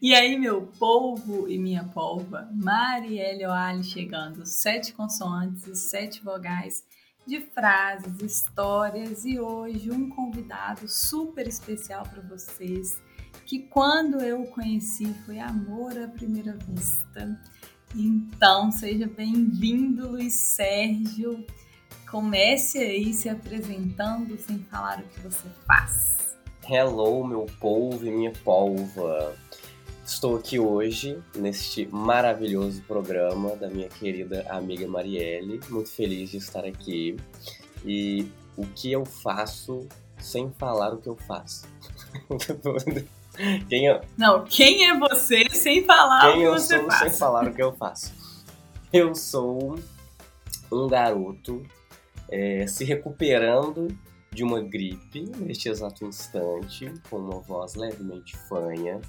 E aí, meu polvo e minha polva, Marielle Oali chegando, sete consoantes e sete vogais de frases, histórias e hoje um convidado super especial para vocês, que quando eu o conheci foi amor à primeira vista. Então, seja bem-vindo, Luiz Sérgio. Comece aí se apresentando sem falar o que você faz. Hello, meu povo e minha polva. Estou aqui hoje neste maravilhoso programa da minha querida amiga Marielle. Muito feliz de estar aqui. E o que eu faço sem falar o que eu faço. quem eu... Não, quem é você sem falar quem o que eu você sou faz? sem falar o que eu faço. Eu sou um garoto é, se recuperando de uma gripe neste exato instante, com uma voz levemente fanha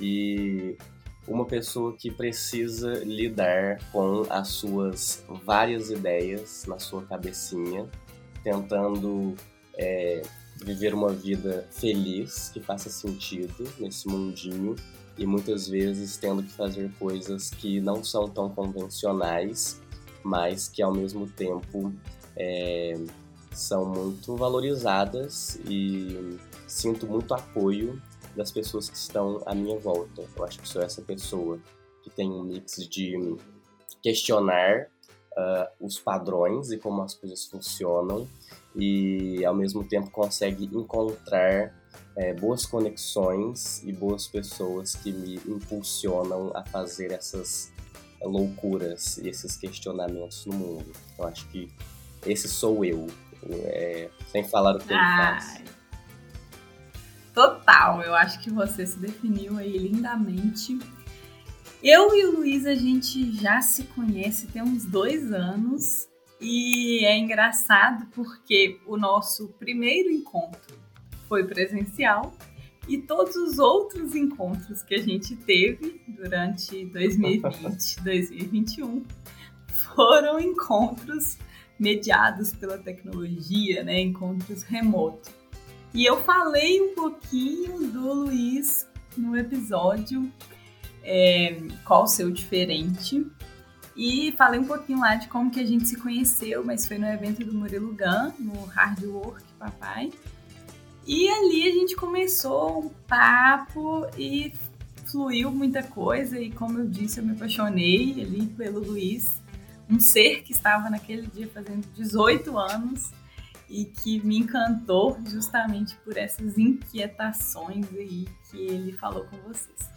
e uma pessoa que precisa lidar com as suas várias ideias na sua cabecinha, tentando é, viver uma vida feliz, que faça sentido nesse mundinho e muitas vezes tendo que fazer coisas que não são tão convencionais, mas que ao mesmo tempo é, são muito valorizadas e sinto muito apoio das pessoas que estão à minha volta. Eu acho que sou essa pessoa que tem um mix de questionar uh, os padrões e como as coisas funcionam e ao mesmo tempo consegue encontrar é, boas conexões e boas pessoas que me impulsionam a fazer essas loucuras e esses questionamentos no mundo. Eu acho que esse sou eu, é, sem falar o que eu faço. Total, eu acho que você se definiu aí lindamente. Eu e o Luiz, a gente já se conhece tem uns dois anos e é engraçado porque o nosso primeiro encontro foi presencial e todos os outros encontros que a gente teve durante 2020, 2021 foram encontros mediados pela tecnologia, né? Encontros remotos. E eu falei um pouquinho do Luiz no episódio é, Qual o seu diferente. E falei um pouquinho lá de como que a gente se conheceu, mas foi no evento do Murilo Gun, no Hard Work Papai. E ali a gente começou um papo e fluiu muita coisa. E como eu disse, eu me apaixonei ali pelo Luiz, um ser que estava naquele dia fazendo 18 anos e que me encantou justamente por essas inquietações aí que ele falou com vocês.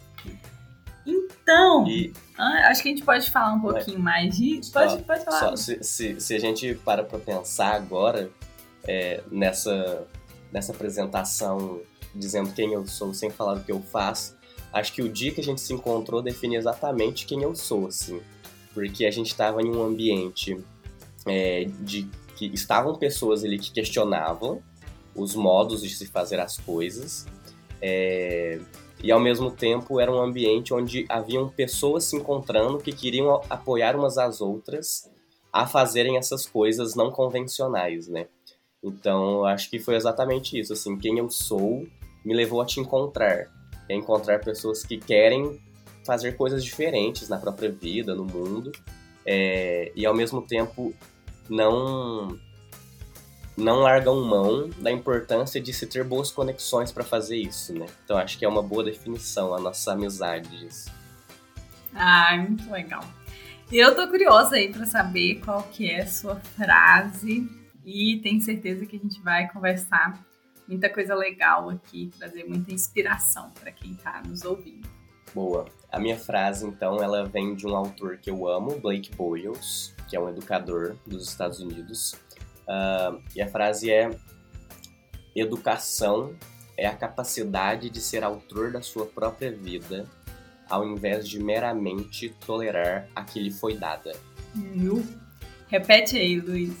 Então, e, ah, acho que a gente pode falar um pouquinho mais disso. Pode, pode falar. Só, se, se, se, a gente para para pensar agora é, nessa, nessa apresentação dizendo quem eu sou sem falar o que eu faço, acho que o dia que a gente se encontrou define exatamente quem eu sou, assim. Porque a gente estava em um ambiente é, de que estavam pessoas ali que questionavam os modos de se fazer as coisas. É, e ao mesmo tempo era um ambiente onde haviam pessoas se encontrando que queriam apoiar umas às outras a fazerem essas coisas não convencionais, né? Então, acho que foi exatamente isso, assim, quem eu sou me levou a te encontrar, a encontrar pessoas que querem fazer coisas diferentes na própria vida, no mundo, é, e ao mesmo tempo não não largam mão da importância de se ter boas conexões para fazer isso, né? Então acho que é uma boa definição a nossa amizade disso. Ah, muito legal. Eu tô curiosa aí para saber qual que é a sua frase e tenho certeza que a gente vai conversar muita coisa legal aqui, trazer muita inspiração para quem está nos ouvindo. Boa. A minha frase, então, ela vem de um autor que eu amo, Blake Boyles que é um educador dos Estados Unidos. Uh, e a frase é: Educação é a capacidade de ser autor da sua própria vida, ao invés de meramente tolerar a que lhe foi dada. Repete aí, Luiz.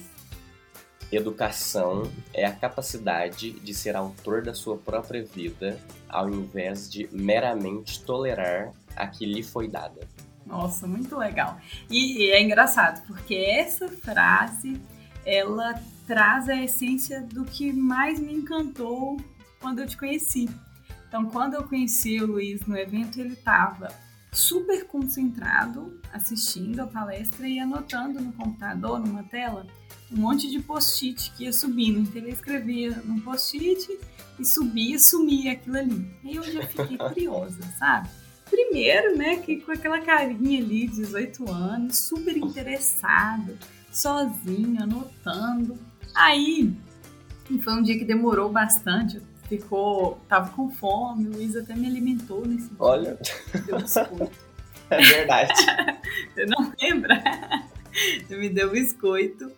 Educação é a capacidade de ser autor da sua própria vida, ao invés de meramente tolerar a que lhe foi dada. Nossa, muito legal. E, e é engraçado, porque essa frase, ela traz a essência do que mais me encantou quando eu te conheci. Então, quando eu conheci o Luiz no evento, ele estava super concentrado assistindo a palestra e anotando no computador, numa tela, um monte de post-it que ia subindo. Então ele escrevia num post-it e subia, sumia aquilo ali. Aí eu já fiquei curiosa, sabe? Primeiro, né, que com aquela carinha ali, 18 anos, super interessado, sozinho, anotando. Aí, foi um dia que demorou bastante, ficou, tava com fome, o Luiz até me alimentou nesse dia. Olha. Deu biscoito. É verdade. Você não lembra? Me deu biscoito.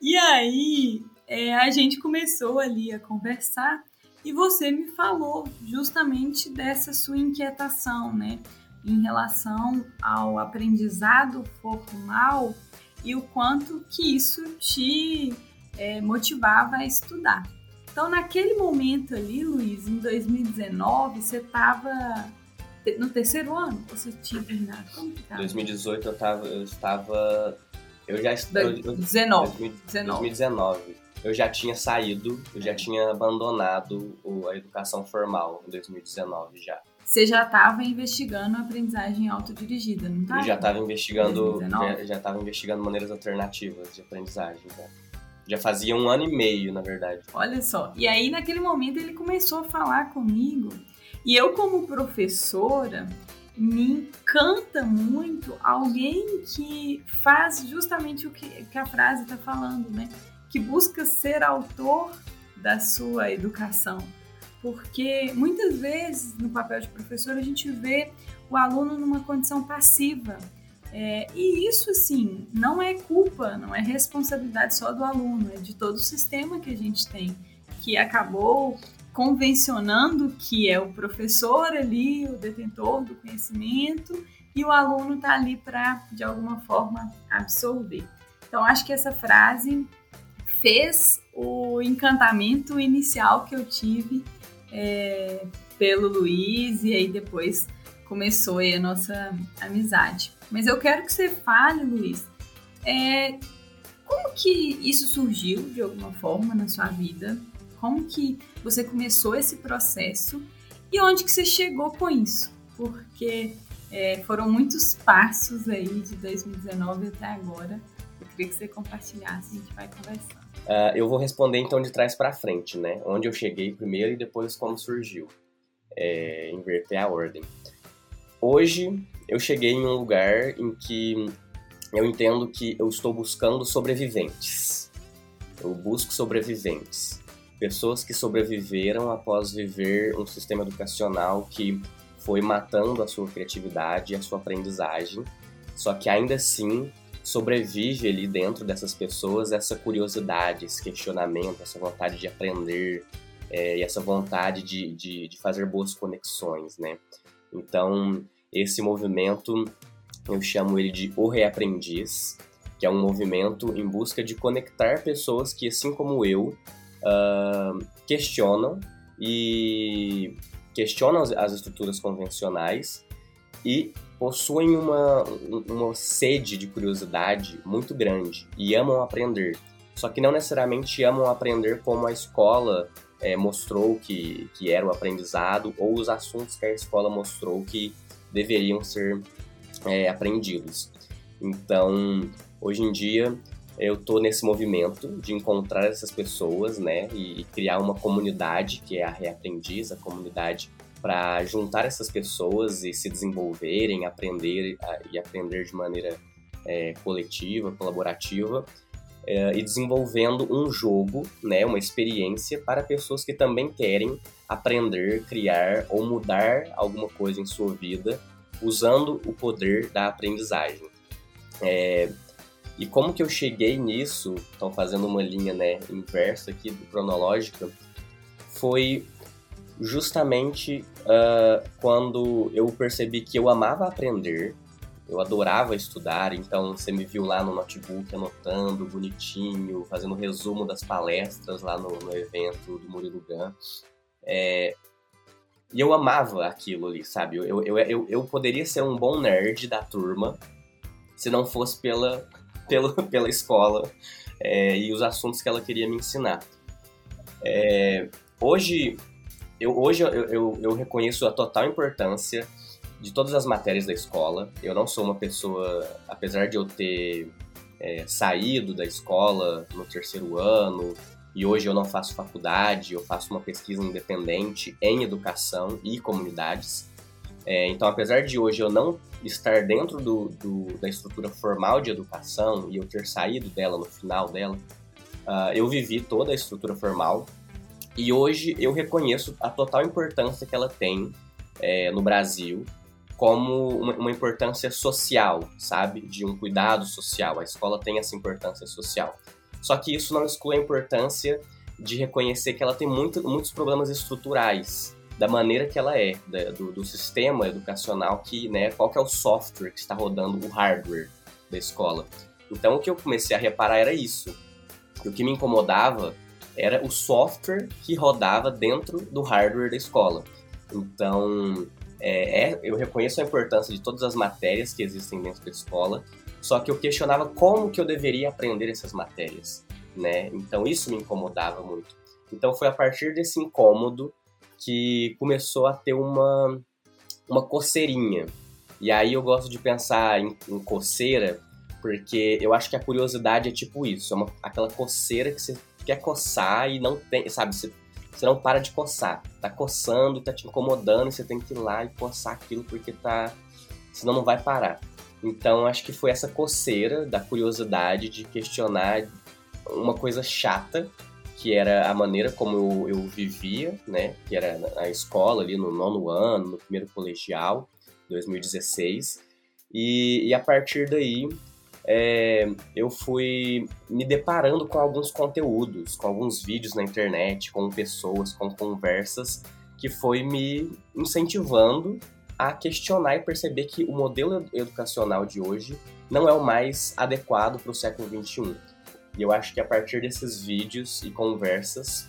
E aí, é, a gente começou ali a conversar e você me falou justamente dessa sua inquietação, né? Em relação ao aprendizado formal e o quanto que isso te é, motivava a estudar. Então, naquele momento ali, Luiz, em 2019, você estava no terceiro ano? Você tinha terminado? Como que estava? 2018 eu, tava, eu estava. Eu já estava. 19. 2019. Eu já tinha saído, eu já tinha abandonado a educação formal em 2019 já. Você já estava investigando a aprendizagem autodirigida, não estava? Eu já estava investigando, já estava investigando maneiras alternativas de aprendizagem. Né? Já fazia um ano e meio, na verdade. Olha só. E aí, naquele momento, ele começou a falar comigo. E eu, como professora, me encanta muito alguém que faz justamente o que, que a frase está falando, né? Que busca ser autor da sua educação. Porque muitas vezes, no papel de professor, a gente vê o aluno numa condição passiva é, e isso, assim, não é culpa, não é responsabilidade só do aluno, é de todo o sistema que a gente tem, que acabou convencionando que é o professor ali, o detentor do conhecimento, e o aluno está ali para, de alguma forma, absorver. Então, acho que essa frase fez o encantamento inicial que eu tive é, pelo Luiz, e aí depois começou aí a nossa amizade. Mas eu quero que você fale, Luiz, é, como que isso surgiu de alguma forma na sua vida? Como que você começou esse processo e onde que você chegou com isso? Porque é, foram muitos passos aí de 2019 até agora. Eu queria que você compartilhasse, a gente vai conversando. Uh, eu vou responder então de trás para frente, né? Onde eu cheguei primeiro e depois como surgiu. É, inverter a ordem. Hoje eu cheguei em um lugar em que eu entendo que eu estou buscando sobreviventes. Eu busco sobreviventes. Pessoas que sobreviveram após viver um sistema educacional que foi matando a sua criatividade e a sua aprendizagem, só que ainda assim sobrevive ali dentro dessas pessoas essa curiosidade, esse questionamento, essa vontade de aprender é, e essa vontade de, de, de fazer boas conexões, né? Então, esse movimento, eu chamo ele de O Reaprendiz, que é um movimento em busca de conectar pessoas que, assim como eu, uh, questionam e questionam as estruturas convencionais e possuem uma, uma sede de curiosidade muito grande e amam aprender. Só que não necessariamente amam aprender como a escola é, mostrou que, que era o aprendizado ou os assuntos que a escola mostrou que deveriam ser é, aprendidos. Então, hoje em dia, eu estou nesse movimento de encontrar essas pessoas, né, e, criar uma comunidade que é a Reaprendiz, a comunidade para juntar essas pessoas e se desenvolverem, aprender e aprender de maneira é, coletiva, colaborativa é, e desenvolvendo um jogo, né, uma experiência para pessoas que também querem aprender, criar ou mudar alguma coisa em sua vida usando o poder da aprendizagem. É, e como que eu cheguei nisso, então fazendo uma linha né, inversa aqui, cronológica, foi justamente uh, quando eu percebi que eu amava aprender, eu adorava estudar, então você me viu lá no notebook anotando bonitinho, fazendo resumo das palestras lá no, no evento do Murilo Gun. É, e eu amava aquilo ali, sabe? Eu, eu, eu, eu poderia ser um bom nerd da turma se não fosse pela, pela, pela escola é, e os assuntos que ela queria me ensinar. É, hoje eu, hoje eu, eu, eu reconheço a total importância de todas as matérias da escola. Eu não sou uma pessoa, apesar de eu ter é, saído da escola no terceiro ano e hoje eu não faço faculdade, eu faço uma pesquisa independente em educação e comunidades. É, então, apesar de hoje eu não estar dentro do, do, da estrutura formal de educação e eu ter saído dela no final dela, uh, eu vivi toda a estrutura formal e hoje eu reconheço a total importância que ela tem é, no Brasil como uma, uma, importância social, sabe? De um cuidado social. A escola tem essa importância social. Só que isso não exclui a importância de reconhecer que ela tem muito, muitos problemas estruturais da maneira que ela é, da, do, do, sistema educacional que, né, qual que é o software que está rodando o hardware da escola. Então o que eu comecei a reparar era isso. E o que me incomodava era o software que rodava dentro do hardware da escola. Então, é, é, eu reconheço a importância de todas as matérias que existem dentro da escola, só que eu questionava como que eu deveria aprender essas matérias, né? Então isso me incomodava muito. Então foi a partir desse incômodo que começou a ter uma uma coceirinha. E aí eu gosto de pensar em, em coceira, porque eu acho que a curiosidade é tipo isso, é uma, aquela coceira que você quer coçar e não tem, sabe, você você não para de coçar. Tá coçando, tá te incomodando, e você tem que ir lá e coçar aquilo porque tá. Senão não vai parar. Então acho que foi essa coceira da curiosidade de questionar uma coisa chata, que era a maneira como eu, eu vivia, né? Que era na escola, ali no nono ano, no primeiro colegial, 2016. E, e a partir daí é, eu fui me deparando com alguns conteúdos, com alguns vídeos na internet, com pessoas, com conversas, que foi me incentivando a questionar e perceber que o modelo educacional de hoje não é o mais adequado para o século XXI. E eu acho que a partir desses vídeos e conversas,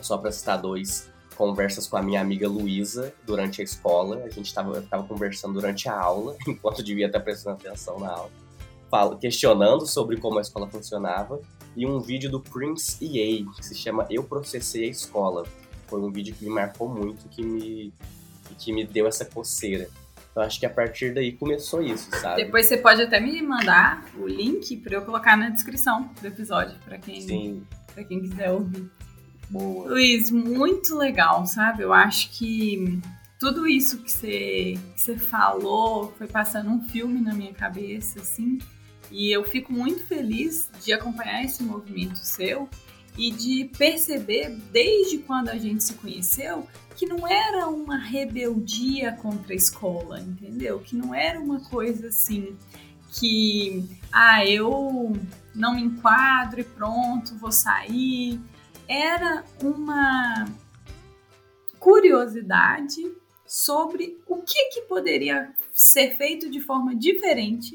só para citar dois, conversas com a minha amiga Luísa durante a escola, a gente estava conversando durante a aula, enquanto devia estar prestando atenção na aula fala, questionando sobre como a escola funcionava, e um vídeo do Prince EA, que se chama Eu Processei a Escola. Foi um vídeo que me marcou muito, que me, que me deu essa coceira. Então acho que a partir daí começou isso, sabe? Depois você pode até me mandar o link para eu colocar na descrição do episódio, para quem, pra quem quiser ouvir. Boa. Luiz, muito legal, sabe? Eu acho que tudo isso que você, que você falou foi passando um filme na minha cabeça, assim. E eu fico muito feliz de acompanhar esse movimento seu e de perceber desde quando a gente se conheceu que não era uma rebeldia contra a escola, entendeu? Que não era uma coisa assim que ah, eu não me enquadro e pronto, vou sair. Era uma curiosidade sobre o que, que poderia ser feito de forma diferente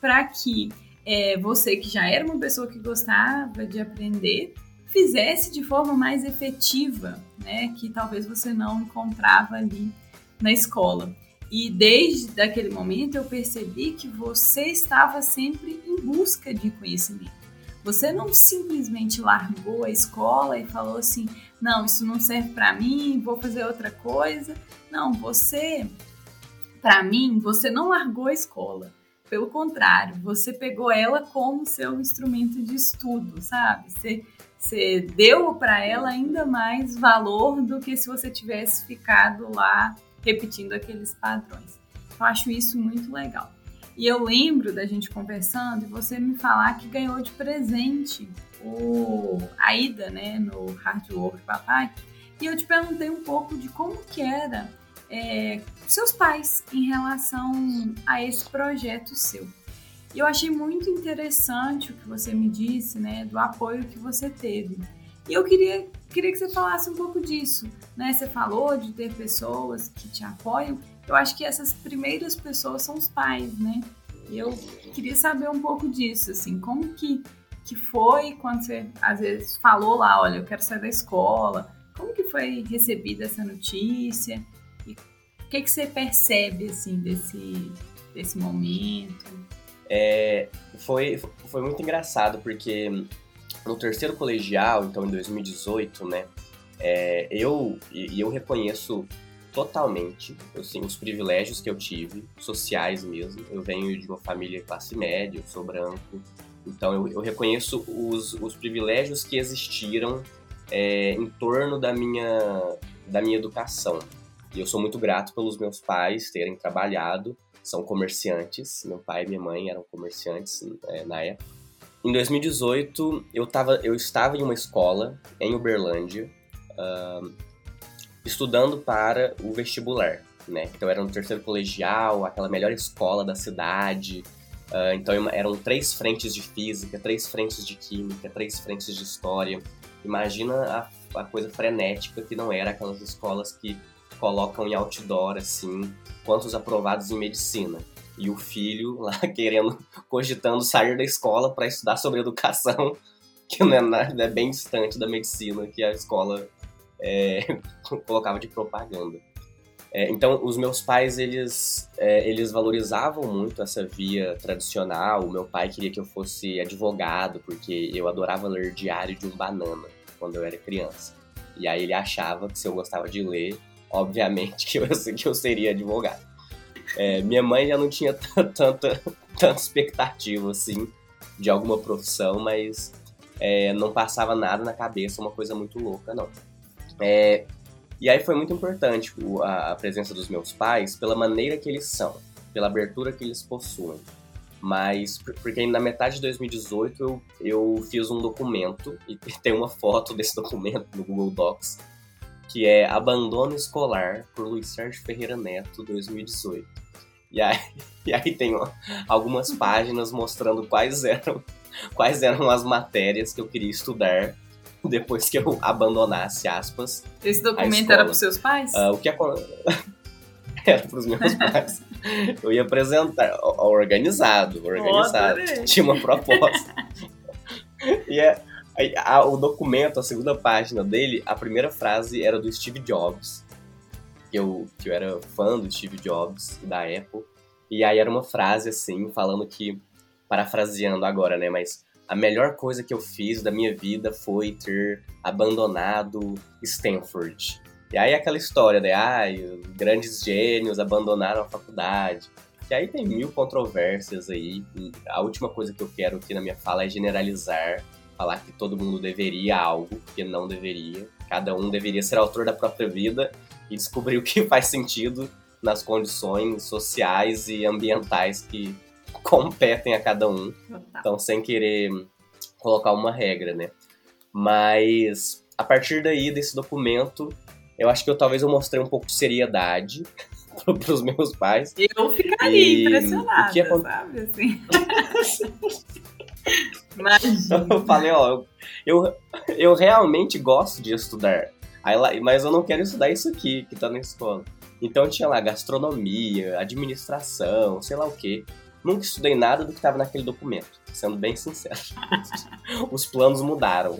para que é, você que já era uma pessoa que gostava de aprender fizesse de forma mais efetiva, né? Que talvez você não encontrava ali na escola. E desde aquele momento eu percebi que você estava sempre em busca de conhecimento. Você não simplesmente largou a escola e falou assim: não, isso não serve para mim, vou fazer outra coisa. Não, você, para mim, você não largou a escola. Pelo contrário, você pegou ela como seu instrumento de estudo, sabe? Você, você deu para ela ainda mais valor do que se você tivesse ficado lá repetindo aqueles padrões. Eu acho isso muito legal. E eu lembro da gente conversando e você me falar que ganhou de presente o, a ida né, no Hard Work Papai. E eu te perguntei um pouco de como que era é, seus pais em relação a esse projeto seu. E eu achei muito interessante o que você me disse, né, do apoio que você teve. E eu queria, queria que você falasse um pouco disso, né? Você falou de ter pessoas que te apoiam. Eu acho que essas primeiras pessoas são os pais, né? E eu queria saber um pouco disso, assim, como que, que foi quando você às vezes falou lá, olha, eu quero sair da escola, como que foi recebida essa notícia? Que, que você percebe, assim, desse, desse momento? É, foi, foi muito engraçado, porque no terceiro colegial, então em 2018, né, É, eu, e eu reconheço totalmente assim, os privilégios que eu tive, sociais mesmo. Eu venho de uma família classe média, eu sou branco, então eu, eu reconheço os, os privilégios que existiram é, em torno da minha, da minha educação. E eu sou muito grato pelos meus pais terem trabalhado, são comerciantes, meu pai e minha mãe eram comerciantes é, na época. Em 2018, eu, tava, eu estava em uma escola em Uberlândia, uh, estudando para o vestibular, né? Então era no terceiro colegial, aquela melhor escola da cidade. Uh, então eram três frentes de física, três frentes de química, três frentes de história. Imagina a, a coisa frenética que não era aquelas escolas que colocam em outdoor assim quantos aprovados em medicina e o filho lá querendo, cogitando sair da escola para estudar sobre educação, que não é, nada, é bem distante da medicina que a escola é, colocava de propaganda. É, então, os meus pais, eles, é, eles valorizavam muito essa via tradicional. O meu pai queria que eu fosse advogado, porque eu adorava ler Diário de um Banana, quando eu era criança. E aí ele achava que se eu gostava de ler, obviamente que eu, que eu seria advogado. É, minha mãe já não tinha tanta, tanta expectativa, assim, de alguma profissão, mas é, não passava nada na cabeça, uma coisa muito louca, não. É, e aí foi muito importante a, a presença dos meus pais pela maneira que eles são, pela abertura que eles possuem. Mas, porque na metade de 2018 eu, eu fiz um documento, e tem uma foto desse documento no Google Docs, que é Abandono Escolar, por Luiz Sérgio Ferreira Neto, 2018. E aí, e aí tem ó, algumas páginas mostrando quais eram, quais eram as matérias que eu queria estudar depois que eu abandonasse, aspas. Esse documento era para os seus pais? Uh, o que Era para os meus pais. Eu ia apresentar, organizado, organizado. Oh, Tinha uma proposta. e é, a, o documento, a segunda página dele, a primeira frase era do Steve Jobs. Que eu, que eu era fã do Steve Jobs da Apple. E aí era uma frase assim, falando que, parafraseando agora, né? Mas a melhor coisa que eu fiz da minha vida foi ter abandonado Stanford. E aí aquela história, né? Ai, grandes gênios abandonaram a faculdade. E aí tem mil controvérsias aí. A última coisa que eu quero aqui na minha fala é generalizar, falar que todo mundo deveria algo, que não deveria. Cada um deveria ser autor da própria vida e descobrir o que faz sentido nas condições sociais e ambientais que competem a cada um. Então, sem querer colocar uma regra, né? Mas a partir daí, desse documento, eu acho que eu talvez eu mostrei um pouco de seriedade para os meus pais. Eu ficaria e... impressionada, que sabe? Assim. Imagina. Eu falei, ó, eu, eu realmente gosto de estudar. Aí, mas eu não quero estudar isso aqui, que tá na escola. Então tinha lá gastronomia, administração, sei lá o quê. Nunca estudei nada do que estava naquele documento, sendo bem sincero. Os planos mudaram.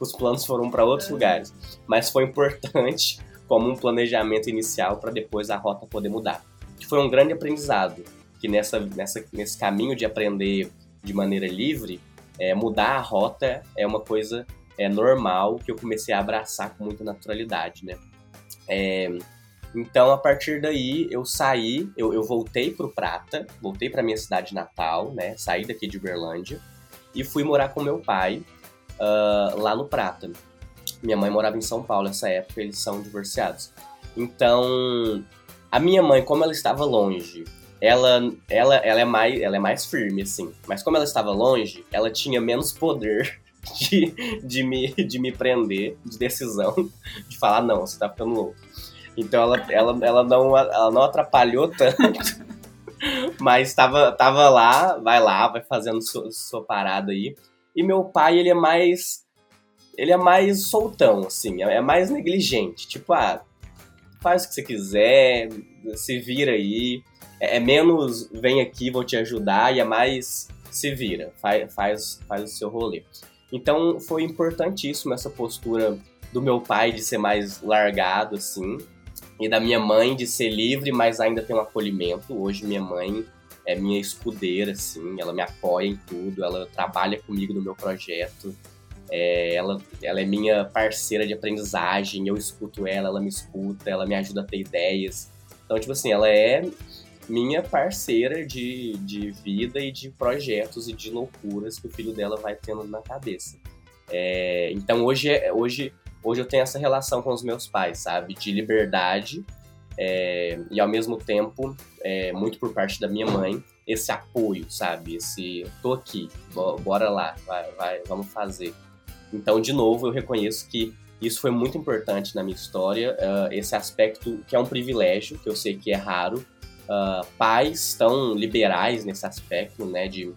Os planos foram para outros lugares, mas foi importante como um planejamento inicial para depois a rota poder mudar. Que foi um grande aprendizado, que nessa, nessa, nesse caminho de aprender de maneira livre, é, mudar a rota é uma coisa é, normal que eu comecei a abraçar com muita naturalidade, né? É, então, a partir daí, eu saí, eu, eu voltei pro Prata, voltei pra minha cidade natal, né? Saí daqui de Uberlândia e fui morar com meu pai uh, lá no Prata. Minha mãe morava em São Paulo nessa época, eles são divorciados. Então, a minha mãe, como ela estava longe, ela, ela, ela, é mais, ela é mais firme, assim. Mas como ela estava longe, ela tinha menos poder de, de, me, de me prender, de decisão, de falar, não, você tá ficando louco. Então ela, ela, ela, não, ela não atrapalhou tanto. mas tava, tava lá, vai lá, vai fazendo sua, sua parada aí. E meu pai, ele é mais. Ele é mais soltão, assim, é mais negligente. Tipo, ah, faz o que você quiser, se vira aí. É, é menos vem aqui, vou te ajudar, e é mais se vira, faz, faz, faz o seu rolê. Então foi importantíssimo essa postura do meu pai de ser mais largado, assim e da minha mãe de ser livre, mas ainda ter um acolhimento. Hoje minha mãe é minha escudeira, assim, ela me apoia em tudo, ela trabalha comigo no meu projeto. É, ela, ela é minha parceira de aprendizagem, eu escuto ela, ela me escuta, ela me ajuda a ter ideias. Então, tipo assim, ela é minha parceira de, de vida e de projetos e de loucuras que o filho dela vai tendo na cabeça. É, então, hoje, é, hoje, hoje eu tenho essa relação com os meus pais, sabe? De liberdade é, e, ao mesmo tempo, é, muito por parte da minha mãe, esse apoio, sabe? Esse, tô aqui, bora lá, vai, vai, vamos fazer. Então, de novo, eu reconheço que isso foi muito importante na minha história, uh, esse aspecto que é um privilégio, que eu sei que é raro. Uh, pais tão liberais nesse aspecto, né, de,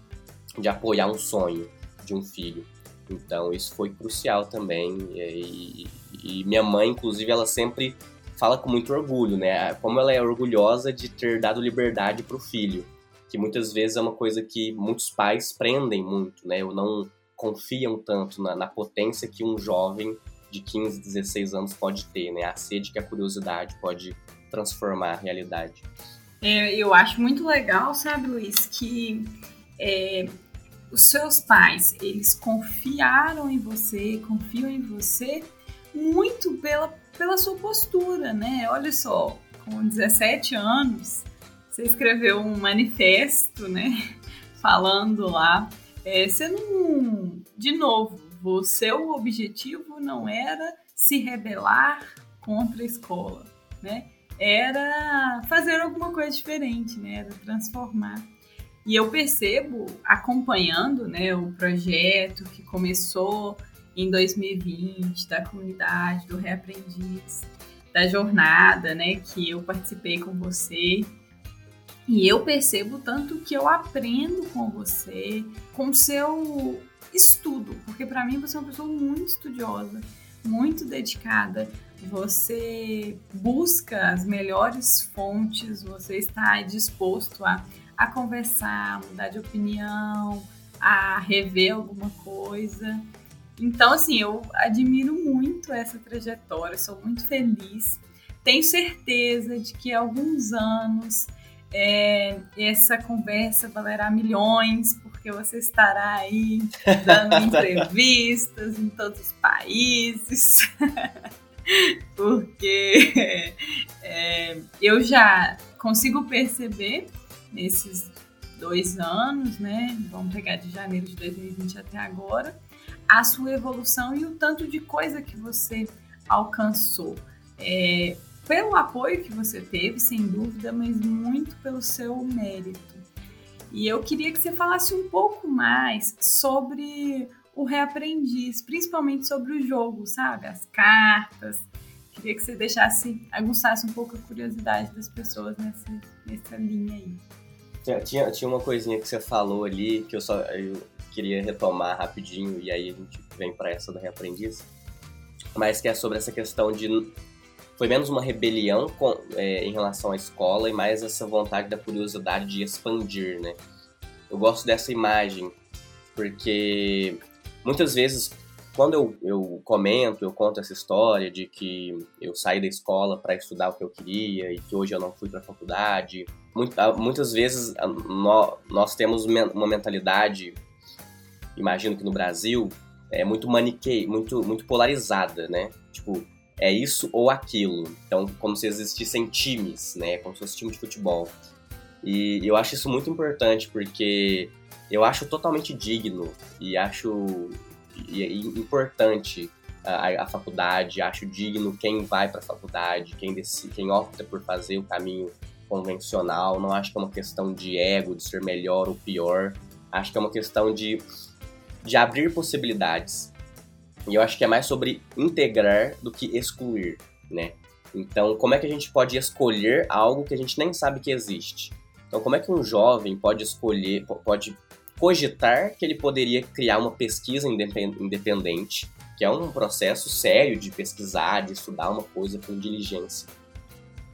de apoiar um sonho de um filho. Então, isso foi crucial também. E, e, minha mãe, inclusive, ela sempre fala com muito orgulho, né? Como ela é orgulhosa de ter dado liberdade para o filho, que muitas vezes é uma coisa que muitos pais prendem muito, né? Ou não confiam tanto na, na potência que um jovem de 15, 16 anos pode ter, né? A sede que a curiosidade pode transformar a realidade. É, eu acho muito legal, sabe, Luiz, que é, os seus pais, eles confiaram em você, confiam em você muito pela, pela sua postura, né? Olha só, com 17 anos, você escreveu um manifesto, né? Falando lá. É, você não. De novo, o seu objetivo não era se rebelar contra a escola, né? Era fazer alguma coisa diferente, né? Era transformar. E eu percebo, acompanhando né, o projeto que começou em 2020, da comunidade, do Reaprendiz, da jornada né, que eu participei com você. E eu percebo tanto que eu aprendo com você, com o seu estudo, porque para mim você é uma pessoa muito estudiosa, muito dedicada. Você busca as melhores fontes, você está disposto a a conversar, mudar de opinião, a rever alguma coisa. Então, assim, eu admiro muito essa trajetória, sou muito feliz. Tenho certeza de que alguns anos é, essa conversa valerá milhões, porque você estará aí dando entrevistas em todos os países. porque é, eu já consigo perceber nesses dois anos, né? Vamos pegar de janeiro de 2020 até agora, a sua evolução e o tanto de coisa que você alcançou. É, pelo apoio que você teve, sem dúvida, mas muito pelo seu mérito. E eu queria que você falasse um pouco mais sobre o reaprendiz, principalmente sobre o jogo, sabe? As cartas. Queria que você deixasse, aguçasse um pouco a curiosidade das pessoas nessa, nessa linha aí. Tinha, tinha uma coisinha que você falou ali que eu só eu queria retomar rapidinho e aí a gente vem para essa da reaprendiz, mas que é sobre essa questão de foi menos uma rebelião com, é, em relação à escola e mais essa vontade da curiosidade de expandir, né? Eu gosto dessa imagem porque muitas vezes quando eu, eu comento, eu conto essa história de que eu saí da escola para estudar o que eu queria e que hoje eu não fui para a faculdade muitas vezes nós temos uma mentalidade, imagino que no Brasil, é muito maniquei, muito, muito polarizada, né? Tipo, é isso ou aquilo. Então, como se existissem times, né? Como se fosse time de futebol. E eu acho isso muito importante porque eu acho totalmente digno e acho importante a, a, faculdade, acho digno quem vai para a faculdade, quem, decide, quem opta por fazer o caminho convencional, não acho que é uma questão de ego, de ser melhor ou pior. Acho que é uma questão de, de abrir possibilidades. E eu acho que é mais sobre integrar do que excluir, né? Então, como é que a gente pode escolher algo que a gente nem sabe que existe? Então, como é que um jovem pode escolher, pode cogitar que ele poderia criar uma pesquisa independente, que é um processo sério de pesquisar, de estudar uma coisa com diligência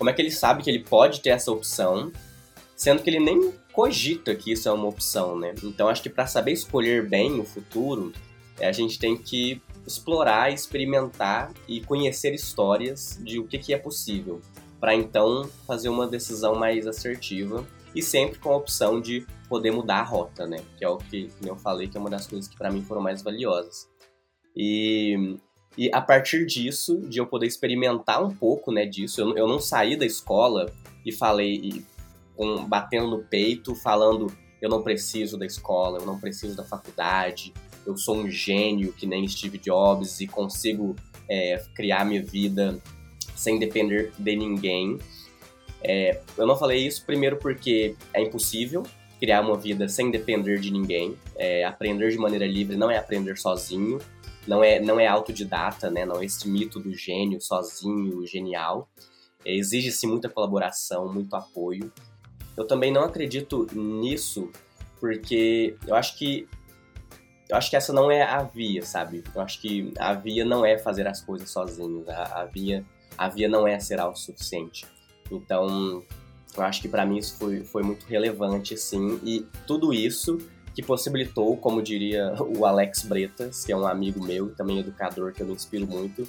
como é que ele sabe que ele pode ter essa opção, sendo que ele nem cogita que isso é uma opção, né? Então acho que para saber escolher bem o futuro, é, a gente tem que explorar, experimentar e conhecer histórias de o que, que é possível, para então fazer uma decisão mais assertiva e sempre com a opção de poder mudar a rota, né? Que é o que, que eu falei que é uma das coisas que para mim foram mais valiosas. E, e a partir disso, de eu poder experimentar um pouco né, disso, eu, eu não saí da escola e falei, e, batendo no peito, falando eu não preciso da escola, eu não preciso da faculdade, eu sou um gênio que nem Steve Jobs e consigo é, criar minha vida sem depender de ninguém. É, eu não falei isso primeiro porque é impossível criar uma vida sem depender de ninguém. É, aprender de maneira livre não é aprender sozinho, não é, não é autodidata, né? não é esse mito do gênio sozinho, genial. É, Exige-se muita colaboração, muito apoio. Eu também não acredito nisso porque eu acho que eu acho que essa não é a via, sabe? Eu acho que a via não é fazer as coisas sozinhos. A, a via a via não é ser autossuficiente. Então, eu acho que para mim isso foi, foi muito relevante, sim. E tudo isso que possibilitou, como diria o Alex Bretas, que é um amigo meu e também educador que eu me inspiro muito,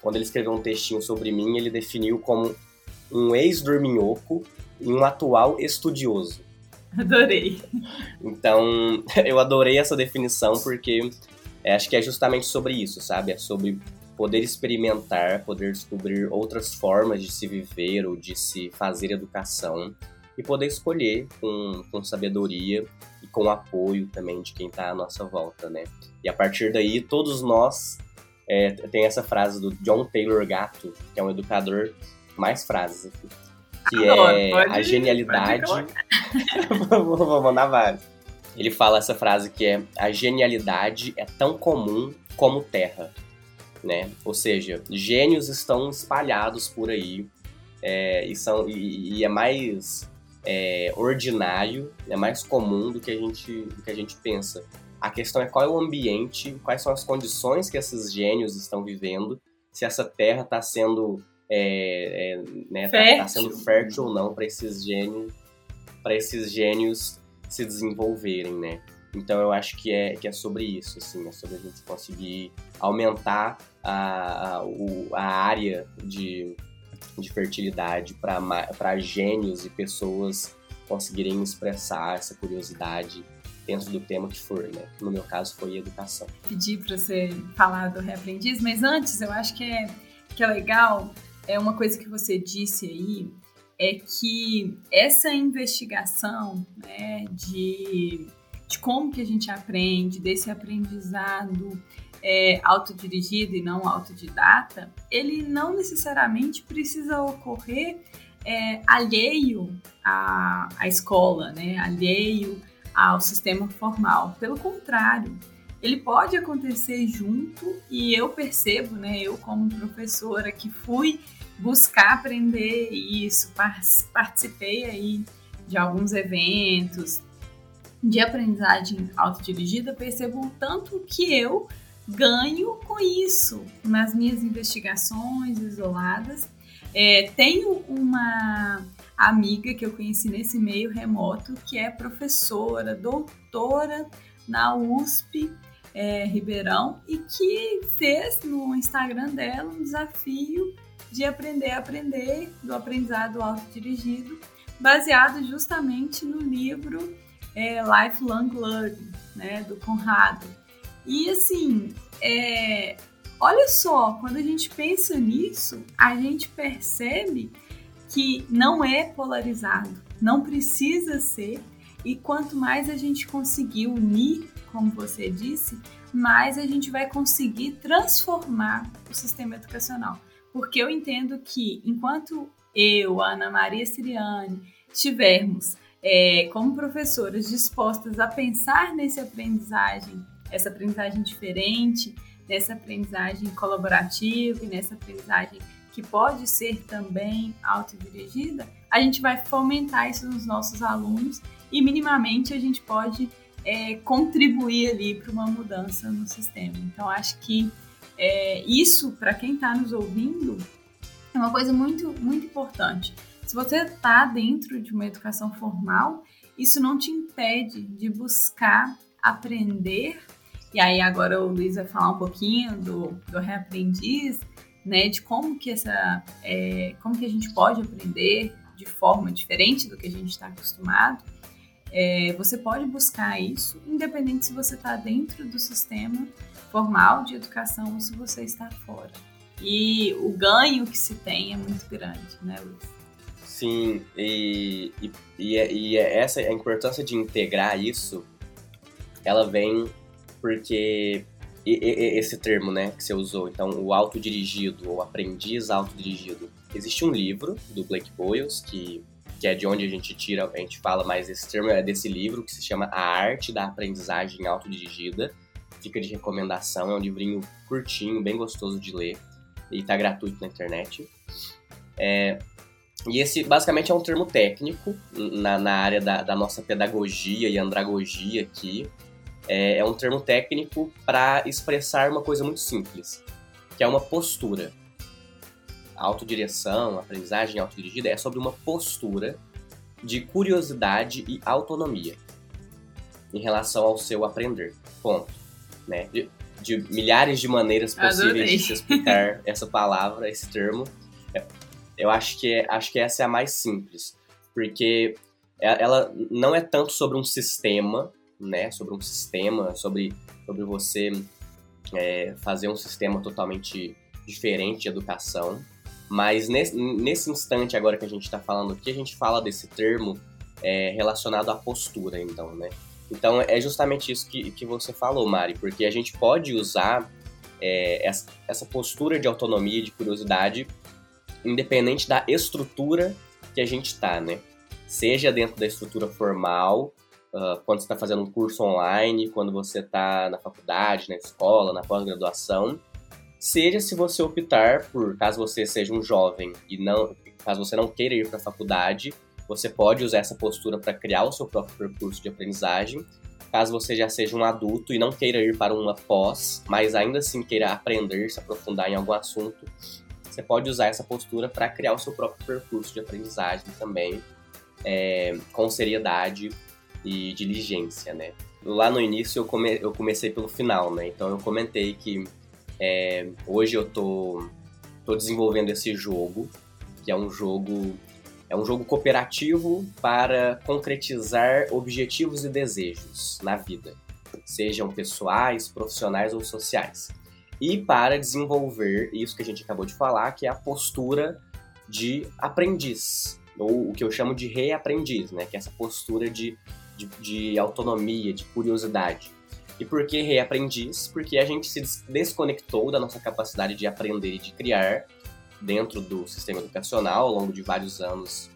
quando ele escreveu um textinho sobre mim, ele definiu como um ex-dorminhoco e um atual estudioso. Adorei. Então, eu adorei essa definição porque é, acho que é justamente sobre isso, sabe? É sobre poder experimentar, poder descobrir outras formas de se viver ou de se fazer educação e poder escolher com, com sabedoria e com apoio também de quem está à nossa volta, né? E a partir daí, todos nós é, tem essa frase do John Taylor Gatto, que é um educador, mais frases aqui, que é pode, a genialidade. Vou mandar vários. Ele fala essa frase que é a genialidade é tão comum como terra né? Ou seja, gênios estão espalhados por aí é, e, são, e, e é mais é, ordinário, é mais comum do que, a gente, do que a gente pensa. A questão é qual é o ambiente, quais são as condições que esses gênios estão vivendo, se essa terra está sendo, é, é, né, tá, tá sendo fértil ou não para esses gênios, para esses gênios se desenvolverem, né? Então eu acho que é, que é sobre isso, assim, é sobre a gente conseguir aumentar a, a, o, a área de, de fertilidade para gênios e pessoas conseguirem expressar essa curiosidade dentro do tema que for, né? No meu caso foi educação. Pedi para você falar do reaprendiz, mas antes eu acho que é, que é legal, é uma coisa que você disse aí, é que essa investigação né, de de como que a gente aprende, desse aprendizado é, autodirigido e não autodidata, ele não necessariamente precisa ocorrer é, alheio à, à escola, né? alheio ao sistema formal. Pelo contrário, ele pode acontecer junto e eu percebo, né, eu como professora que fui buscar aprender isso, participei aí de alguns eventos, de aprendizagem autodirigida, percebo o tanto que eu ganho com isso nas minhas investigações isoladas. É, tenho uma amiga que eu conheci nesse meio remoto que é professora, doutora na USP é, Ribeirão e que fez no Instagram dela um desafio de aprender a aprender do aprendizado autodirigido, baseado justamente no livro é, Lifelong Learning, né, do Conrado. E assim, é, olha só, quando a gente pensa nisso, a gente percebe que não é polarizado, não precisa ser, e quanto mais a gente conseguir unir, como você disse, mais a gente vai conseguir transformar o sistema educacional. Porque eu entendo que enquanto eu, Ana Maria Siriane, tivermos é, como professoras dispostas a pensar nesse aprendizagem, essa aprendizagem diferente, nessa aprendizagem colaborativa e nessa aprendizagem que pode ser também autodirigida, a gente vai fomentar isso nos nossos alunos e minimamente a gente pode é, contribuir ali para uma mudança no sistema. Então, acho que é, isso, para quem está nos ouvindo, é uma coisa muito, muito importante. Se você está dentro de uma educação formal, isso não te impede de buscar aprender. E aí agora o Luiz vai falar um pouquinho do, do reaprendiz, né? De como que essa, é, como que a gente pode aprender de forma diferente do que a gente está acostumado. É, você pode buscar isso, independente se você está dentro do sistema formal de educação ou se você está fora. E o ganho que se tem é muito grande, né, Luiz? Sim, e, e, e, é, e é essa a importância de integrar isso, ela vem porque esse termo, né, que você usou, então o autodirigido ou aprendiz autodirigido. Existe um livro do Blake Boyles que que é de onde a gente tira, a gente fala mais esse termo, é desse livro que se chama A Arte da Aprendizagem Autodirigida. Fica de recomendação, é um livrinho curtinho, bem gostoso de ler e está gratuito na internet. É, e esse basicamente é um termo técnico na, na área da, da, nossa pedagogia e andragogia aqui. É, é um termo técnico para expressar uma coisa muito simples, que é uma postura autodireção, aprendizagem autodirigida, é sobre uma postura de curiosidade e autonomia em relação ao seu aprender. Ponto. Né? De, de milhares de maneiras possíveis Adorei. de se explicar essa palavra, esse termo. Eu acho que, acho que essa é a mais simples, porque é, ela não é tanto sobre um sistema, né? Sobre um sistema, sobre, sobre você é, fazer um sistema totalmente diferente de educação, mas nesse, nesse instante agora que a gente está falando aqui, a gente fala desse termo é, relacionado à postura, então, né? Então é justamente isso que, que você falou, Mari, porque a gente pode usar é, essa, essa postura de autonomia e de curiosidade independente da estrutura que a gente está, né? Seja dentro da estrutura formal, uh, quando você está fazendo um curso online, quando você está na faculdade, na escola, na pós-graduação, seja se você optar por, caso você seja um jovem e não, caso você não queira ir para a faculdade, você pode usar essa postura para criar o seu próprio percurso de aprendizagem. Caso você já seja um adulto e não queira ir para uma pós, mas ainda assim queira aprender, se aprofundar em algum assunto, você pode usar essa postura para criar o seu próprio percurso de aprendizagem também, é, com seriedade e diligência, né? Lá no início eu, come, eu comecei pelo final, né? Então eu comentei que é, hoje eu tô, tô desenvolvendo esse jogo, que é um jogo é um jogo cooperativo para concretizar objetivos e desejos na vida, sejam pessoais, profissionais ou sociais. E para desenvolver isso que a gente acabou de falar, que é a postura de aprendiz, ou o que eu chamo de reaprendiz, né? Que é essa postura de, de, de autonomia, de curiosidade. E por que reaprendiz? Porque a gente se desconectou da nossa capacidade de aprender e de criar dentro do sistema educacional ao longo de vários anos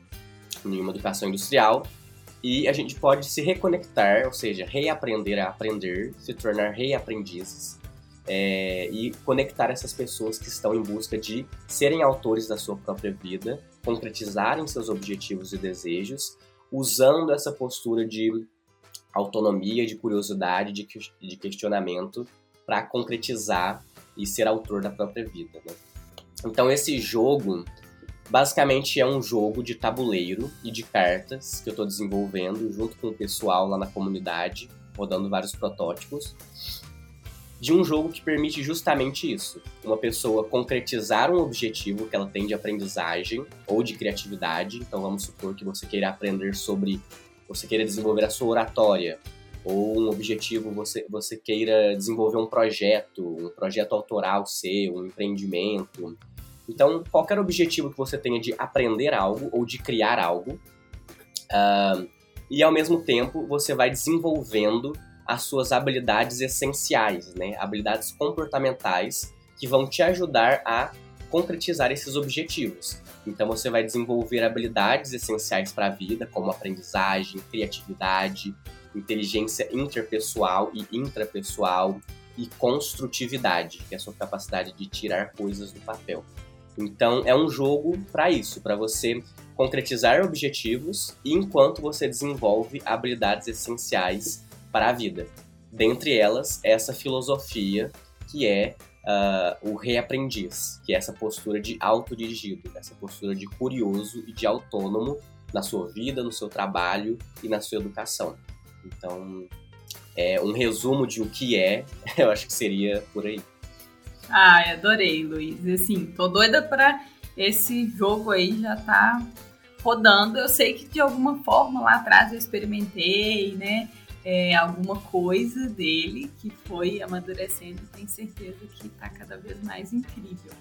em uma educação industrial. E a gente pode se reconectar, ou seja, reaprender a aprender, se tornar reaprendizes é, e conectar essas pessoas que estão em busca de serem autores da sua própria vida, concretizarem seus objetivos e desejos, usando essa postura de autonomia, de curiosidade, de, de questionamento para concretizar e ser autor da própria vida. Né? Então esse jogo basicamente é um jogo de tabuleiro e de cartas que eu estou desenvolvendo junto com o pessoal lá na comunidade, rodando vários protótipos, de um jogo que permite justamente isso: uma pessoa concretizar um objetivo que ela tem de aprendizagem ou de criatividade. Então vamos supor que você queira aprender sobre você queira desenvolver a sua oratória, ou um objetivo, você, você queira desenvolver um projeto, um projeto autoral seu, um empreendimento. Então, qualquer objetivo que você tenha de aprender algo ou de criar algo, uh, e ao mesmo tempo você vai desenvolvendo as suas habilidades essenciais, né? habilidades comportamentais que vão te ajudar a concretizar esses objetivos. Então você vai desenvolver habilidades essenciais para a vida, como aprendizagem, criatividade, inteligência interpessoal e intrapessoal e construtividade, que é a sua capacidade de tirar coisas do papel. Então é um jogo para isso, para você concretizar objetivos enquanto você desenvolve habilidades essenciais para a vida. Dentre elas, essa filosofia que é uh, o reaprendiz, que é essa postura de autodirigido, essa postura de curioso e de autônomo na sua vida, no seu trabalho e na sua educação. Então, é um resumo de o que é, eu acho que seria por aí. Ai, adorei, Luiz. Assim, tô doida para esse jogo aí já tá rodando. Eu sei que de alguma forma lá atrás eu experimentei, né? É, alguma coisa dele que foi amadurecendo tenho certeza que está cada vez mais incrível.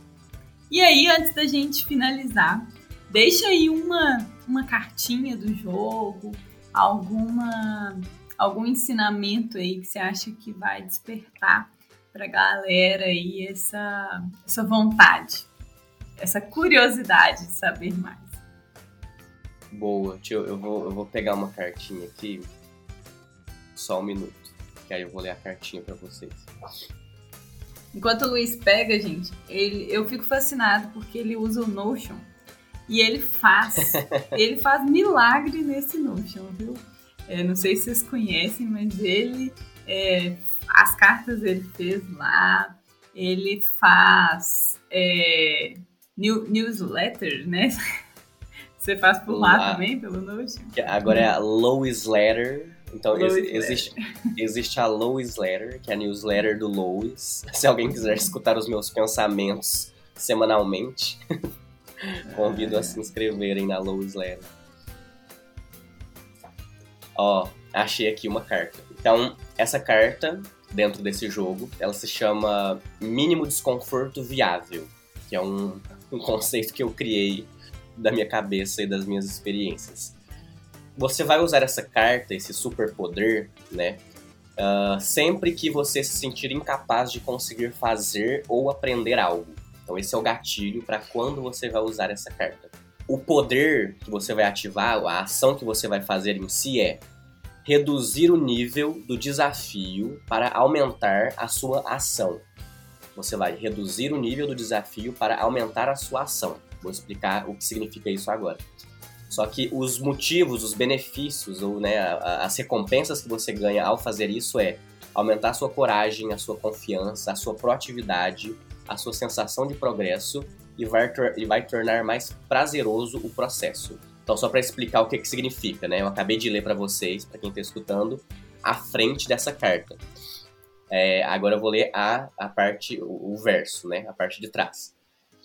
E aí, antes da gente finalizar, deixa aí uma, uma cartinha do jogo, alguma algum ensinamento aí que você acha que vai despertar para a galera aí essa, essa vontade, essa curiosidade de saber mais. Boa, tio, eu vou, eu vou pegar uma cartinha aqui, só um minuto, que aí eu vou ler a cartinha para vocês. Enquanto o Luiz pega, gente, ele, eu fico fascinado porque ele usa o Notion e ele faz, ele faz milagre nesse Notion, viu? É, não sei se vocês conhecem, mas ele é, as cartas ele fez lá, ele faz é, new, newsletter, né? Você faz por lá, lá também, pelo Notion? Agora é a Lois Letter. Então Lois existe, existe a Lois Letter, que é a newsletter do Lois. Se alguém quiser escutar os meus pensamentos semanalmente, convido a se inscreverem na Lois Letter. Ó, achei aqui uma carta. Então, essa carta, dentro desse jogo, ela se chama Mínimo Desconforto Viável, que é um, um conceito que eu criei da minha cabeça e das minhas experiências. Você vai usar essa carta, esse superpoder, né? Uh, sempre que você se sentir incapaz de conseguir fazer ou aprender algo. Então, esse é o gatilho para quando você vai usar essa carta. O poder que você vai ativar, a ação que você vai fazer em si é reduzir o nível do desafio para aumentar a sua ação. Você vai reduzir o nível do desafio para aumentar a sua ação. Vou explicar o que significa isso agora. Só que os motivos, os benefícios ou né, as recompensas que você ganha ao fazer isso é aumentar a sua coragem, a sua confiança, a sua proatividade, a sua sensação de progresso e vai, e vai tornar mais prazeroso o processo. Então, só para explicar o que, que significa, né? Eu acabei de ler para vocês, para quem está escutando, a frente dessa carta. É, agora eu vou ler a, a parte, o, o, verso, né? A parte de trás.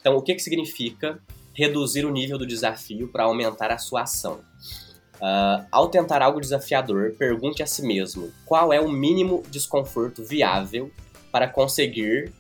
Então, o que, que significa reduzir o nível do desafio para aumentar a sua ação? Uh, ao tentar algo desafiador, pergunte a si mesmo qual é o mínimo desconforto viável para conseguir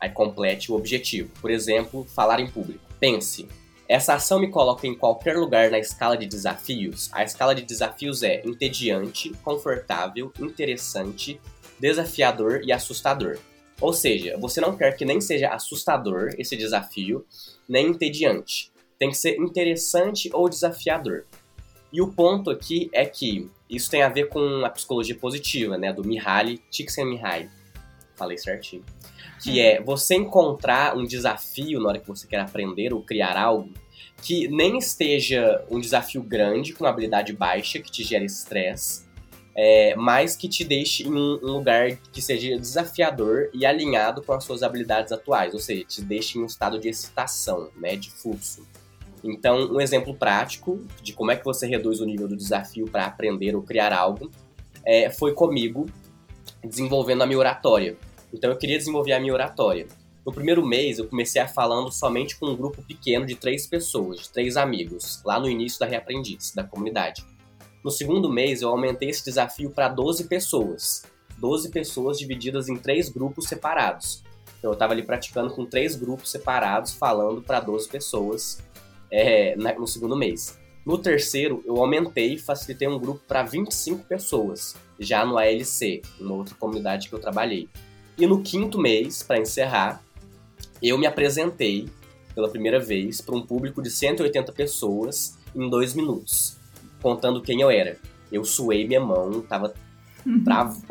aí complete o objetivo. Por exemplo, falar em público. Pense, essa ação me coloca em qualquer lugar na escala de desafios. A escala de desafios é entediante, confortável, interessante, desafiador e assustador. Ou seja, você não quer que nem seja assustador esse desafio, nem entediante. Tem que ser interessante ou desafiador. E o ponto aqui é que isso tem a ver com a psicologia positiva, né, do Mihaly Csikszentmihalyi. Falei certinho que é você encontrar um desafio na hora que você quer aprender ou criar algo que nem esteja um desafio grande, com uma habilidade baixa, que te gere estresse, é, mas que te deixe em um lugar que seja desafiador e alinhado com as suas habilidades atuais, ou seja, te deixe em um estado de excitação, né, de fluxo. Então, um exemplo prático de como é que você reduz o nível do desafio para aprender ou criar algo é, foi comigo desenvolvendo a minha oratória. Então eu queria desenvolver a minha oratória. No primeiro mês, eu comecei a falando somente com um grupo pequeno de três pessoas, de três amigos, lá no início da Reaprendiz, da comunidade. No segundo mês, eu aumentei esse desafio para 12 pessoas. 12 pessoas divididas em três grupos separados. Então, eu estava ali praticando com três grupos separados, falando para 12 pessoas é, no segundo mês. No terceiro, eu aumentei e facilitei um grupo para 25 pessoas, já no ALC, uma outra comunidade que eu trabalhei. E no quinto mês, para encerrar, eu me apresentei pela primeira vez para um público de 180 pessoas em dois minutos, contando quem eu era. Eu suei minha mão, tava bravo,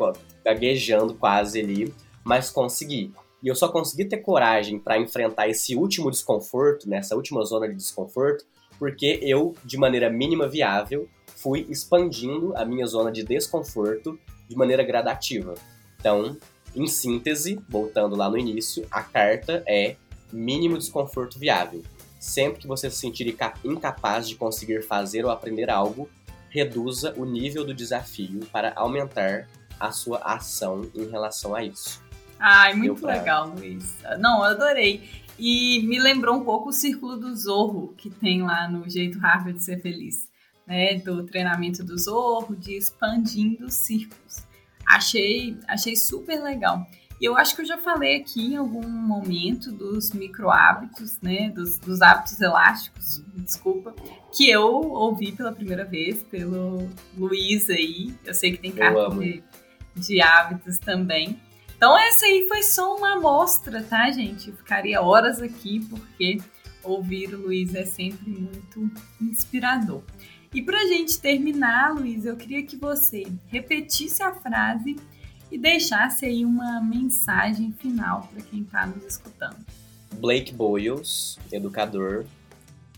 gaguejando quase ali, mas consegui. E eu só consegui ter coragem para enfrentar esse último desconforto, nessa última zona de desconforto, porque eu, de maneira mínima viável, fui expandindo a minha zona de desconforto de maneira gradativa. Então, em síntese, voltando lá no início, a carta é mínimo desconforto viável. Sempre que você se sentir incapaz de conseguir fazer ou aprender algo, reduza o nível do desafio para aumentar a sua ação em relação a isso. Ai, muito pra... legal, Luiz. Não, eu adorei. E me lembrou um pouco o Círculo do Zorro que tem lá no Jeito Harvard de Ser Feliz. né, do treinamento do Zorro, de expandindo círculos. Achei, achei super legal. E eu acho que eu já falei aqui em algum momento dos micro hábitos, né, dos, dos hábitos elásticos, desculpa, que eu ouvi pela primeira vez pelo Luiz aí. Eu sei que tem carta de, de hábitos também. Então essa aí foi só uma amostra, tá, gente? Eu ficaria horas aqui porque ouvir o Luiz é sempre muito inspirador. E para a gente terminar, Luiz, eu queria que você repetisse a frase e deixasse aí uma mensagem final para quem está nos escutando. Blake Boyles, educador,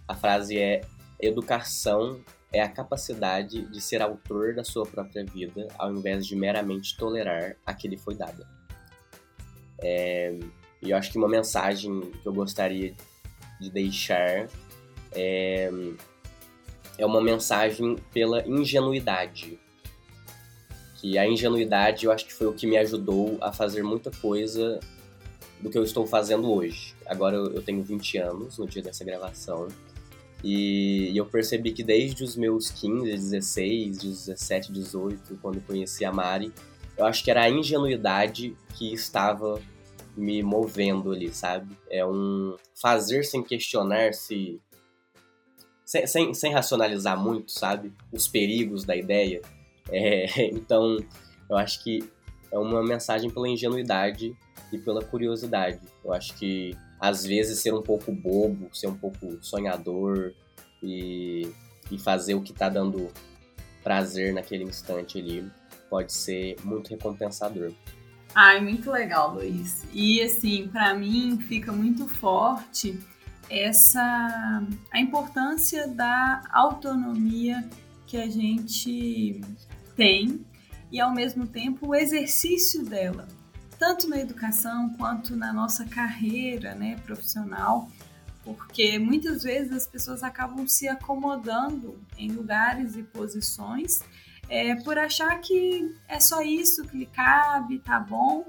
a frase é: Educação é a capacidade de ser autor da sua própria vida, ao invés de meramente tolerar a que lhe foi dada. É, e eu acho que uma mensagem que eu gostaria de deixar é, é uma mensagem pela ingenuidade. Que a ingenuidade eu acho que foi o que me ajudou a fazer muita coisa do que eu estou fazendo hoje. Agora eu tenho 20 anos no dia dessa gravação. E eu percebi que desde os meus 15, 16, 17, 18, quando conheci a Mari, eu acho que era a ingenuidade que estava me movendo ali, sabe? É um fazer sem questionar se sem, sem, sem racionalizar muito, sabe? Os perigos da ideia. É, então, eu acho que é uma mensagem pela ingenuidade e pela curiosidade. Eu acho que, às vezes, ser um pouco bobo, ser um pouco sonhador e, e fazer o que tá dando prazer naquele instante ali pode ser muito recompensador. Ai, muito legal, Luiz. E assim, para mim fica muito forte essa a importância da autonomia que a gente tem e ao mesmo tempo o exercício dela, tanto na educação quanto na nossa carreira, né, profissional, porque muitas vezes as pessoas acabam se acomodando em lugares e posições é, por achar que é só isso que lhe cabe, tá bom,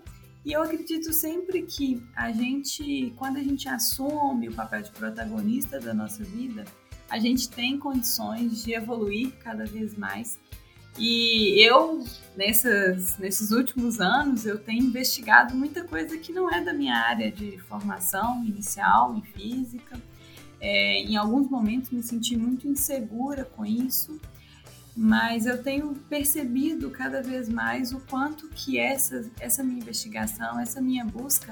e eu acredito sempre que a gente, quando a gente assume o papel de protagonista da nossa vida, a gente tem condições de evoluir cada vez mais. E eu, nessas, nesses últimos anos, eu tenho investigado muita coisa que não é da minha área de formação inicial em física. É, em alguns momentos me senti muito insegura com isso mas eu tenho percebido cada vez mais o quanto que essa, essa minha investigação, essa minha busca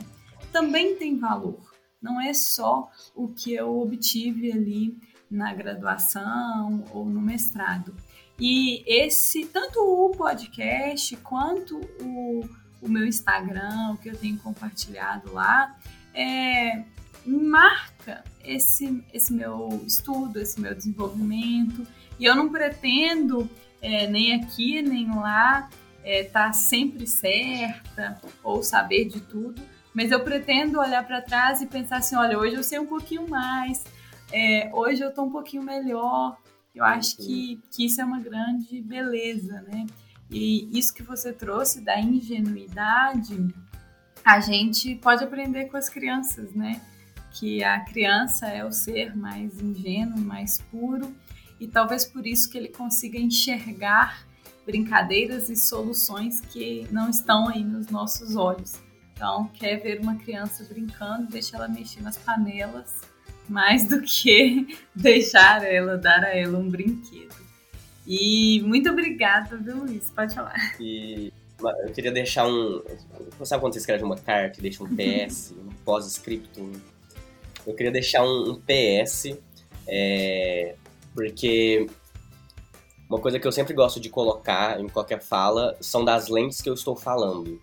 também tem valor. Não é só o que eu obtive ali na graduação ou no mestrado. E esse, tanto o podcast quanto o, o meu Instagram, o que eu tenho compartilhado lá, é, marca esse, esse meu estudo, esse meu desenvolvimento e eu não pretendo, é, nem aqui nem lá, estar é, tá sempre certa ou saber de tudo, mas eu pretendo olhar para trás e pensar assim: olha, hoje eu sei um pouquinho mais, é, hoje eu estou um pouquinho melhor. Eu acho que, que isso é uma grande beleza, né? E isso que você trouxe da ingenuidade, a gente pode aprender com as crianças, né? Que a criança é o ser mais ingênuo, mais puro, e talvez por isso que ele consiga enxergar brincadeiras e soluções que não estão aí nos nossos olhos. Então, quer ver uma criança brincando, deixa ela mexer nas panelas, mais do que deixar ela, dar a ela um brinquedo. E muito obrigada, viu, Luiz? Pode falar. E eu queria deixar um. Sabe quando você escreve uma carta e deixa um PS, um pós-scriptum? Eu queria deixar um, um PS é, porque uma coisa que eu sempre gosto de colocar em qualquer fala são das lentes que eu estou falando.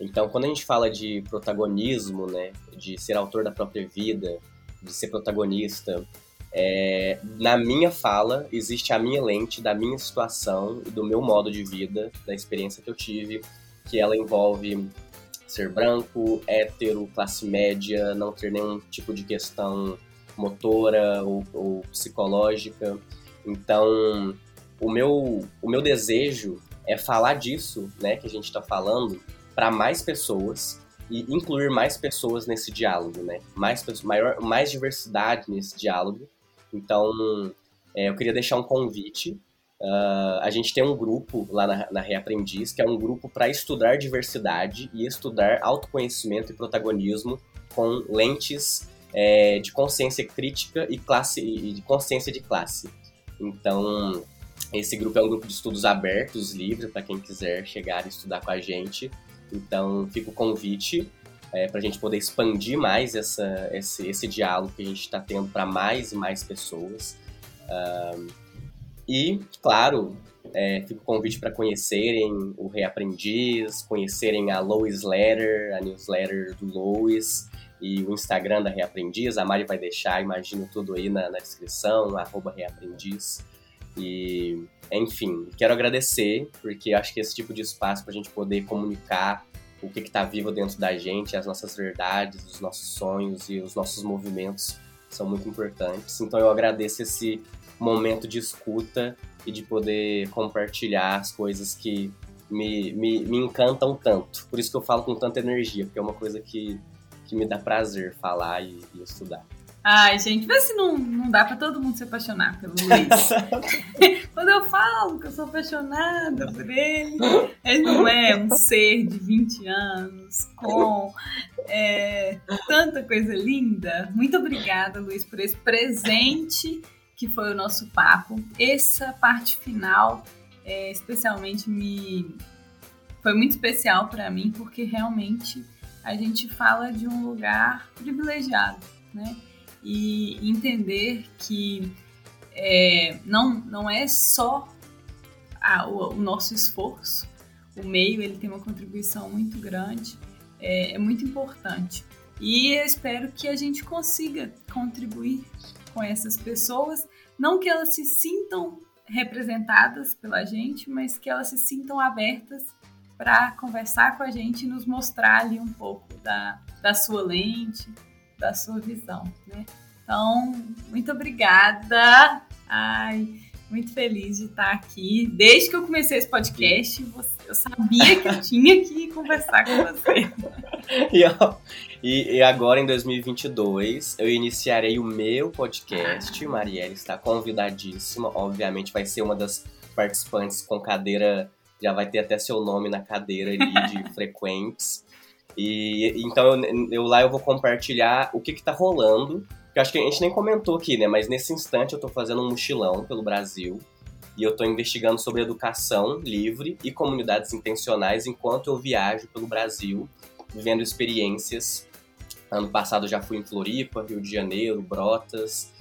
Então, quando a gente fala de protagonismo, né, de ser autor da própria vida, de ser protagonista, é, na minha fala existe a minha lente da minha situação do meu modo de vida, da experiência que eu tive, que ela envolve ser branco, hétero, classe média, não ter nenhum tipo de questão motora ou, ou psicológica. Então, o meu, o meu desejo é falar disso, né, que a gente está falando, para mais pessoas e incluir mais pessoas nesse diálogo, né? Mais, maior, mais diversidade nesse diálogo. Então, é, eu queria deixar um convite. Uh, a gente tem um grupo lá na, na Reaprendiz, que é um grupo para estudar diversidade e estudar autoconhecimento e protagonismo com lentes é, de consciência crítica e, classe, e de consciência de classe. Então, esse grupo é um grupo de estudos abertos, livre, para quem quiser chegar e estudar com a gente. Então, fica o convite é, para a gente poder expandir mais essa, esse, esse diálogo que a gente está tendo para mais e mais pessoas. E, claro, é, fica o convite para conhecerem o Reaprendiz, conhecerem a Lois Letter, a newsletter do Lois, e o Instagram da Reaprendiz. A Mari vai deixar, imagino tudo aí na, na descrição, arroba Reaprendiz. E, enfim, quero agradecer, porque acho que esse tipo de espaço para a gente poder comunicar o que está vivo dentro da gente, as nossas verdades, os nossos sonhos e os nossos movimentos são muito importantes. Então eu agradeço esse momento de escuta e de poder compartilhar as coisas que me, me, me encantam tanto. Por isso que eu falo com tanta energia, porque é uma coisa que que me dá prazer falar e, e estudar. Ai, gente, vê se não, não dá pra todo mundo se apaixonar pelo Luiz. Quando eu falo que eu sou apaixonada por ele, ele não é um ser de 20 anos com é, tanta coisa linda. Muito obrigada, Luiz, por esse presente que foi o nosso papo. Essa parte final, é, especialmente, me foi muito especial para mim, porque realmente a gente fala de um lugar privilegiado, né? E entender que é, não, não é só a, o, o, nosso esforço, o meio ele tem uma contribuição muito grande, é, é muito importante. E eu espero que a gente consiga contribuir com essas pessoas, não que elas se sintam representadas pela gente, mas que elas se sintam abertas para conversar com a gente e nos mostrar ali um pouco da, da sua lente, da sua visão, né? Então, muito obrigada. Ai, muito feliz de estar aqui. Desde que eu comecei esse podcast, eu sabia que eu tinha que conversar com você. e, e, agora, em 2022, eu iniciarei o meu podcast. Ah. Marielle está convidadíssima. Obviamente, vai ser uma das participantes com cadeira já vai ter até seu nome na cadeira ali de frequentes. E então eu, eu, lá eu vou compartilhar o que, que tá rolando. Que eu acho que a gente nem comentou aqui, né? Mas nesse instante eu tô fazendo um mochilão pelo Brasil. E eu tô investigando sobre educação livre e comunidades intencionais enquanto eu viajo pelo Brasil, vivendo experiências. Ano passado já fui em Floripa, Rio de Janeiro, Brotas,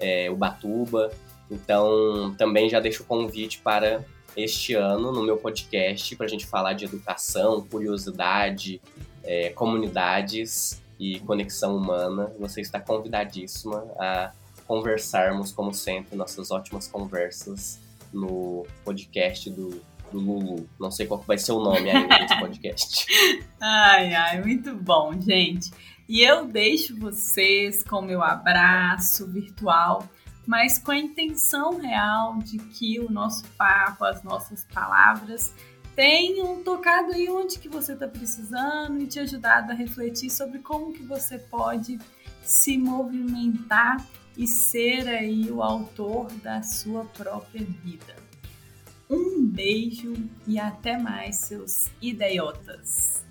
é, Ubatuba. Então também já deixo o convite para este ano no meu podcast para a gente falar de educação, curiosidade, é, comunidades e conexão humana. Você está convidadíssima a conversarmos, como sempre, nossas ótimas conversas no podcast do, do Lulu. Não sei qual vai ser o nome ainda desse podcast. ai, ai, muito bom, gente. E eu deixo vocês com meu abraço virtual mas com a intenção real de que o nosso papo, as nossas palavras tenham tocado aí onde que você está precisando e te ajudado a refletir sobre como que você pode se movimentar e ser aí o autor da sua própria vida. Um beijo e até mais, seus idiotas!